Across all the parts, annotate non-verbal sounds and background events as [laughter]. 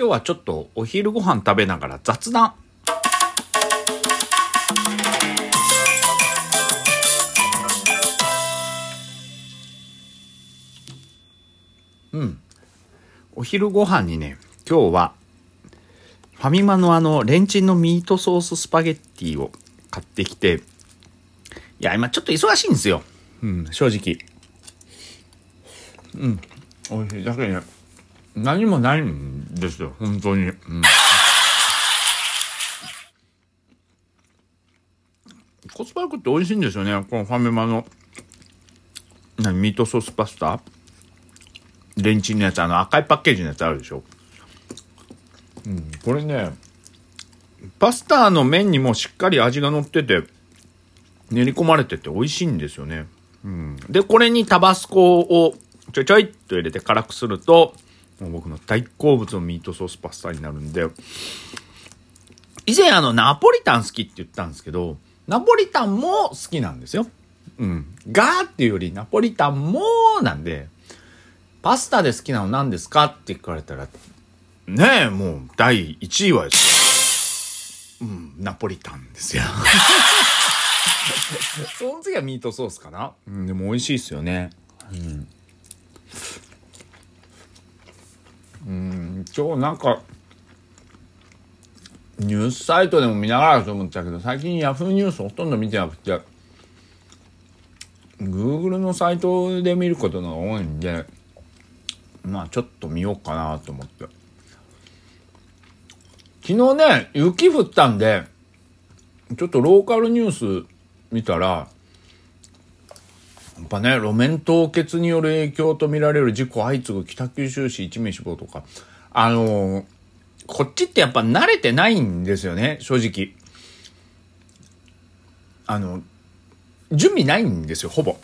今日はちょっとお昼ご飯食べながら雑談。うん。お昼ご飯にね、今日は、ファミマのあの、レンチンのミートソーススパゲッティを買ってきて、いや、今ちょっと忙しいんですよ。うん、正直。うん。美味しい。だけどね、何もないんですよ、本当に。うん。コスパよくって美味しいんですよね、このファミマの、何、ミートソースパスタ？レンチンのやつ、あの赤いパッケージのやつあるでしょ？うん、これね、パスタの麺にもしっかり味が乗ってて、練り込まれてて美味しいんですよね。うん。で、これにタバスコをちょいちょいっと入れて辛くすると、僕の大好物のミートソースパスタになるんで、以前あの、ナポリタン好きって言ったんですけど、ナポリタンも好きなんですよ。うん。がーっていうより、ナポリタンもなんで、パスタで好きなの何ですかって聞かれたら、ねえ、もう第1位はですよ。うん、ナポリタンですよ。[laughs] その次はミートソースかな。うん、でも美味しいですよね。うん。うん、今日なんか、ニュースサイトでも見ながらと思っちゃうけど、最近ヤフーニュースほとんど見てなくて、Google のサイトで見ることが多いんで、まあちょっと見ようかなと思って。昨日ね、雪降ったんで、ちょっとローカルニュース見たら、ぱね、路面凍結による影響とみられる事故相次ぐ北九州市1名死亡とか、あのー、こっちってやっぱ慣れてないんですよね、正直。あの、準備ないんですよ、ほぼ。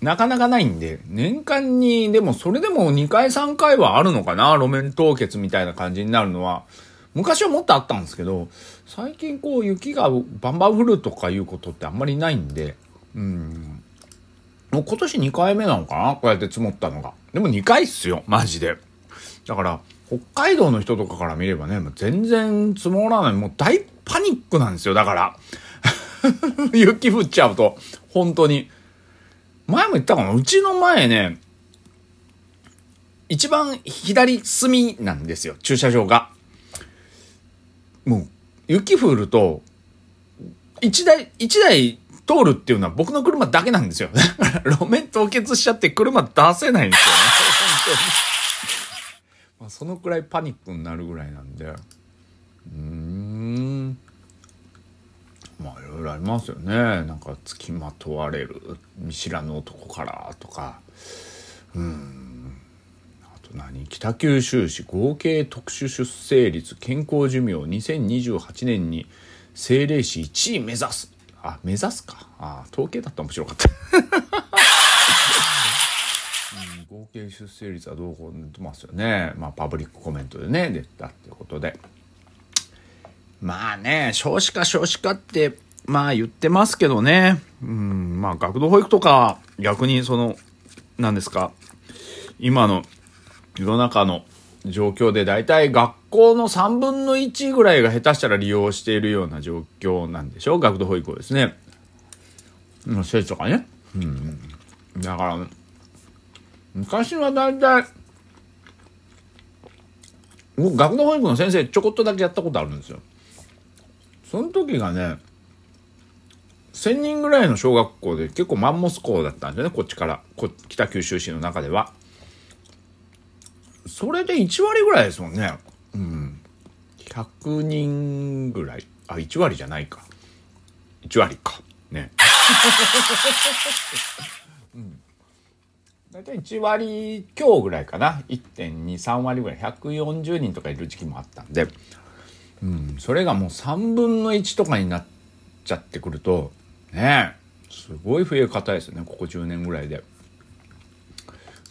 なかなかないんで、年間に、でもそれでも2回3回はあるのかな、路面凍結みたいな感じになるのは。昔はもっとあったんですけど、最近こう雪がバンバン降るとかいうことってあんまりないんで、うん。もう今年2回目なのかな？こうやって積もったのが。でも2回っすよ、マジで。だから、北海道の人とかから見ればね、もう全然積もらない。もう大パニックなんですよ、だから。[laughs] 雪降っちゃうと、本当に。前も言ったかなうちの前ね、一番左隅なんですよ、駐車場が。もう、雪降ると、一台、一台通るっていうのは僕の車だけなんですよ。だから路面凍結しちゃって車出せないんですよね。[laughs] 本当に。まあ、そのくらいパニックになるぐらいなんで。うん。まあいろいろありますよね。なんか付きまとわれる見知らぬ男からとか。うん。あと何？北九州市合計特殊出生率健康寿命2028年に政令市1位目指す。あ、目指すか。あ、統計だったら面白かった。合計出生率はどうこう出てますよね。まあ、パブリックコメントでね、出たってことで。まあね、少子化少子化って、まあ言ってますけどね。うん、まあ学童保育とか、逆にその、何ですか、今の世の中の状況で大体学校の3分の1ぐらいが下手したら利用しているような状況なんでしょ学童保育をですね。まあ、施設とかね。うん。だから、昔は大体、僕学童保育の先生ちょこっとだけやったことあるんですよ。その時がね、1000人ぐらいの小学校で結構マンモス校だったんですよね、こっちから。こ北九州市の中では。それで1割ぐらいですもんね。うん。100人ぐらい。あ、1割じゃないか。1割か。ね。[laughs] うん。大体1割強ぐらいかな。1.2、3割ぐらい。140人とかいる時期もあったんで。うん。それがもう3分の1とかになっちゃってくると、ねすごい増え方ですよね。ここ10年ぐらいで。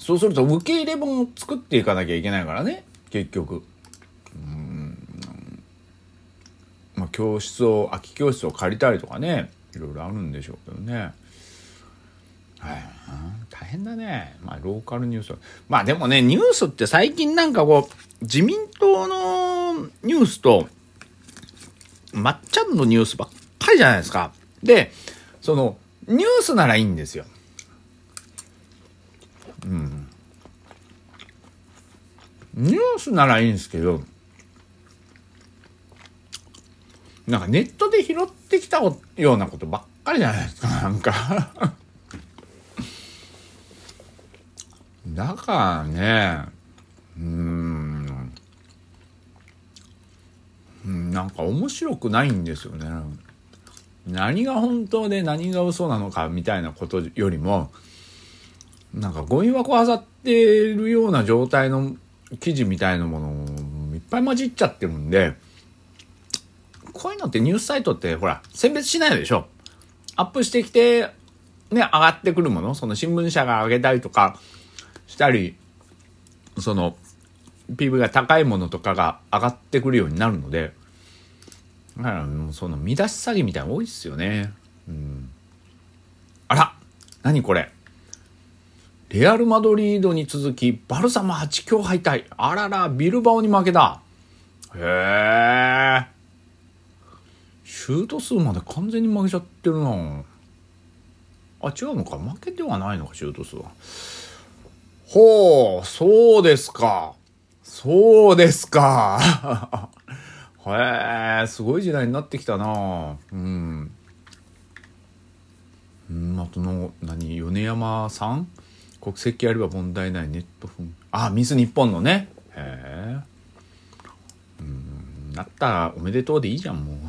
そうすると受け入れ本を作っていかなきゃいけないからね。結局。うん。まあ教室を空き教室を借りたりとかね。いろいろあるんでしょうけどね。はい。大変だね。まあローカルニュースまあでもねニュースって最近なんかこう自民党のニュースと、まっちゃんのニュースばっかりじゃないですか。で、その、ニュースならいいんですよ。うん。ニュースならいいんですけど、なんかネットで拾ってきたようなことばっかりじゃないですか、[laughs] なんかだからね、うん、なんか面白くないんですよね。何が本当で何が嘘なのかみたいなことよりも、なんかゴミ箱あさってるような状態の記事みたいなものいっぱい混じっちゃってるんで、こういうのってニュースサイトってほら、選別しないでしょ。アップしてきて、ね、上がってくるもの、その新聞社が上げたりとかしたり、その、PV が高いものとかが上がってくるようになるので、だからもうその見出し詐欺みたいなの多いっすよね。うん。あら何これレアル・マドリードに続き、バルサも8強敗退。あらら、ビルバオに負けた。へえ。シュート数まで完全に負けちゃってるなあ、違うのか負けてはないのか、シュート数は。ほう、そうですか。そうですか。[laughs] へえ、すごい時代になってきたなうん。うん、あとの、何、米山さん国籍あれば問題ないネットフンあミス日本のねへえうんなったらおめでとうでいいじゃんもう [laughs]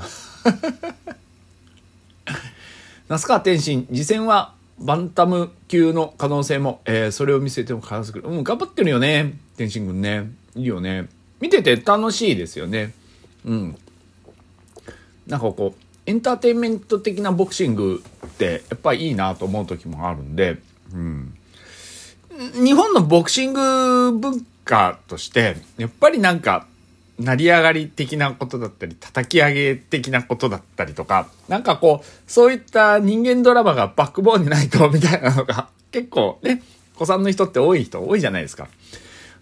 那須川天心次戦はバンタム級の可能性も、えー、それを見せても必ずくる。うん、頑張ってるよね。天心君ね。いいよね。見てて楽しいですよね。うん。なんかこう、エンターテインメント的なボクシングってやっぱりいいなと思う時もあるんで、日本のボクシング文化として、やっぱりなんか、成り上がり的なことだったり、叩き上げ的なことだったりとか、なんかこう、そういった人間ドラマがバックボーンにないと、みたいなのが、[laughs] 結構ね、子さんの人って多い人多いじゃないですか。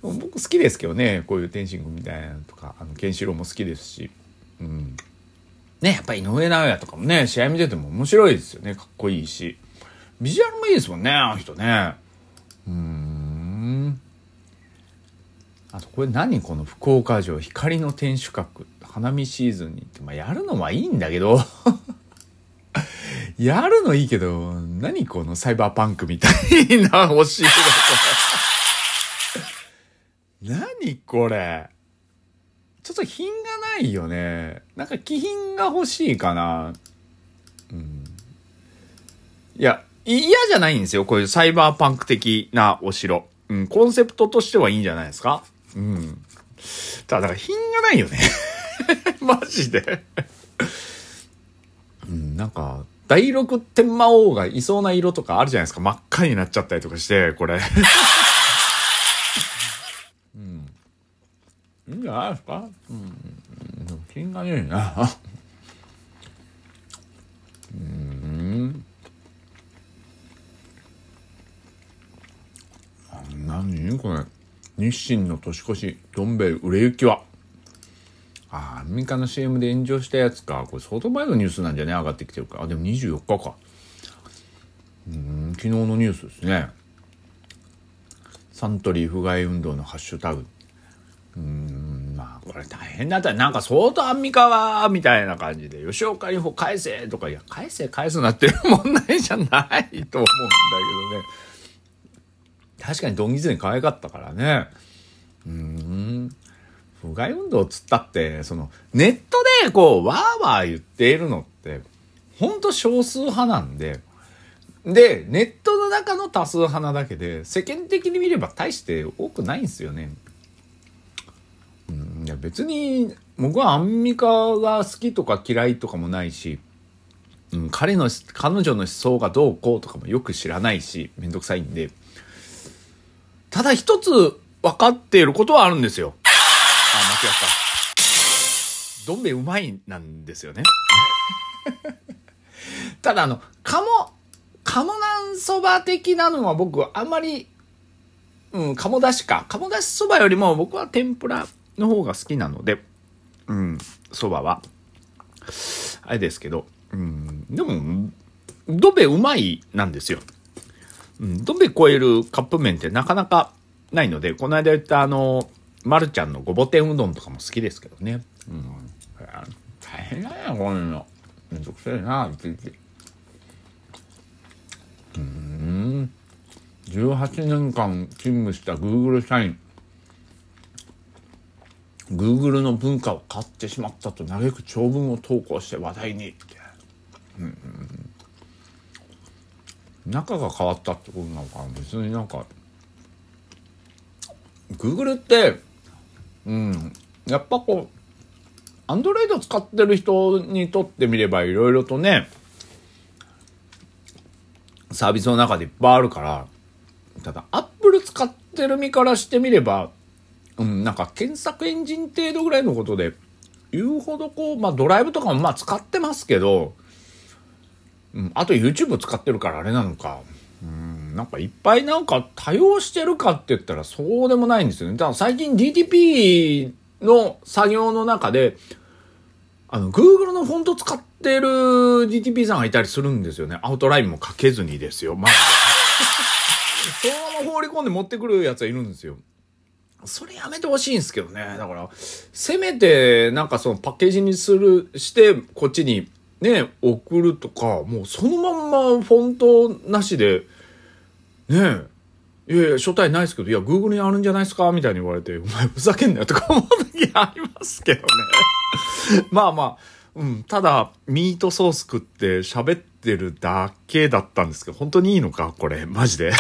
僕好きですけどね、こういう天心君みたいなのとか、あの、ケンシロウも好きですし、うん。ね、やっぱ井上尚弥とかもね、試合見てても面白いですよね、かっこいいし。ビジュアルもいいですもんね、あの人ね。うん。あとこれ何この福岡城光の天守閣。花見シーズンにって、まあ、やるのはいいんだけど。[laughs] やるのいいけど何このサイバーパンクみたいな欲しい何これ。ちょっと品がないよね。なんか気品が欲しいかな。うん。いや嫌じゃないんですよ。こういうサイバーパンク的なお城。うん、コンセプトとしてはいいんじゃないですか？うん。ただ、だから品がないよね。[laughs] マジでうん、なんか、第六天魔王がいそうな色とかあるじゃないですか？真っ赤になっちゃったりとかして、これ。[laughs] うん。いいんじゃないですか？うん。品がねえな。[laughs] うん。何？これ。日清の年越しどん兵衛売れ行きは。ああアメリカの CM で炎上したやつか。これ相当前のニュースなんじゃね？上がってきてるかあでも24日か。うん昨日のニュースですね。サントリー不買運動のハッシュタグ。うんまあこれ大変だった。なんか相当アンミカはみたいな感じで。吉岡里帆返せとか。いや返せ返すなってる問題じゃないと思うんだけどね。確かにドンギツネ可愛かったからね。うん。不買運動つったって、その、ネットでこう、わーわー言っているのって、ほんと少数派なんで、で、ネットの中の多数派なだけで、世間的に見れば大して多くないんですよね。うん、いや別に、僕はアンミカが好きとか嫌いとかもないし、うん、彼の、彼女の思想がどうこうとかもよく知らないし、めんどくさいんで、ただ一つ分かっていることはあるんですよ。あ、間違った。どん兵衛うまいなんですよね。[laughs] ただあの、鴨、鴨なんそば的なのは僕はあんまり、うん、鴨だしか。鴨だしそばよりも僕は天ぷらの方が好きなので、うん、蕎麦は。あれですけど、うん、でも、どべうまいなんですよ。うん、どべ超えるカップ麺ってなかなかないので、この間言ったあの、まるちゃんのごぼ天うどんとかも好きですけどね。うん。大変だよ、こういうの。めんどくせえな、いちいち。うん。18年間勤務した Google 社員。Google の文化を買ってしまったと嘆く長文を投稿して話題に。うんうん中が変わったってことなのかな。別になんか Google ってうんやっぱこう Android 使ってる人にとってみればいろいろとねサービスの中でいっぱいあるからただ Apple 使ってる身からしてみればうんなんか検索エンジン程度ぐらいのことで言うほどこうまあドライブとかもまあ使ってますけどうん、あと YouTube 使ってるからあれなのか。うん、なんかいっぱいなんか多用してるかって言ったらそうでもないんですよね。だから最近 DTP の作業の中で、あの、Google のフォント使ってる DTP さんがいたりするんですよね。アウトラインも書けずにですよ。マジで。[laughs] そのまま放り込んで持ってくるやつはいるんですよ。それやめてほしいんですけどね。だから、せめて、なんかそのパッケージにする、して、こっちにね、送るとか、もうそのまんまフォントなしで、ねえ、いやいや、書体ないですけど、いや、Google にあるんじゃないですかみたいに言われて、お前ふざけんなよとか思う時ありますけどね。[laughs] まあまあ、うん、ただ、ミートソース食って喋ってるだけだったんですけど、本当にいいのかこれ、マジで。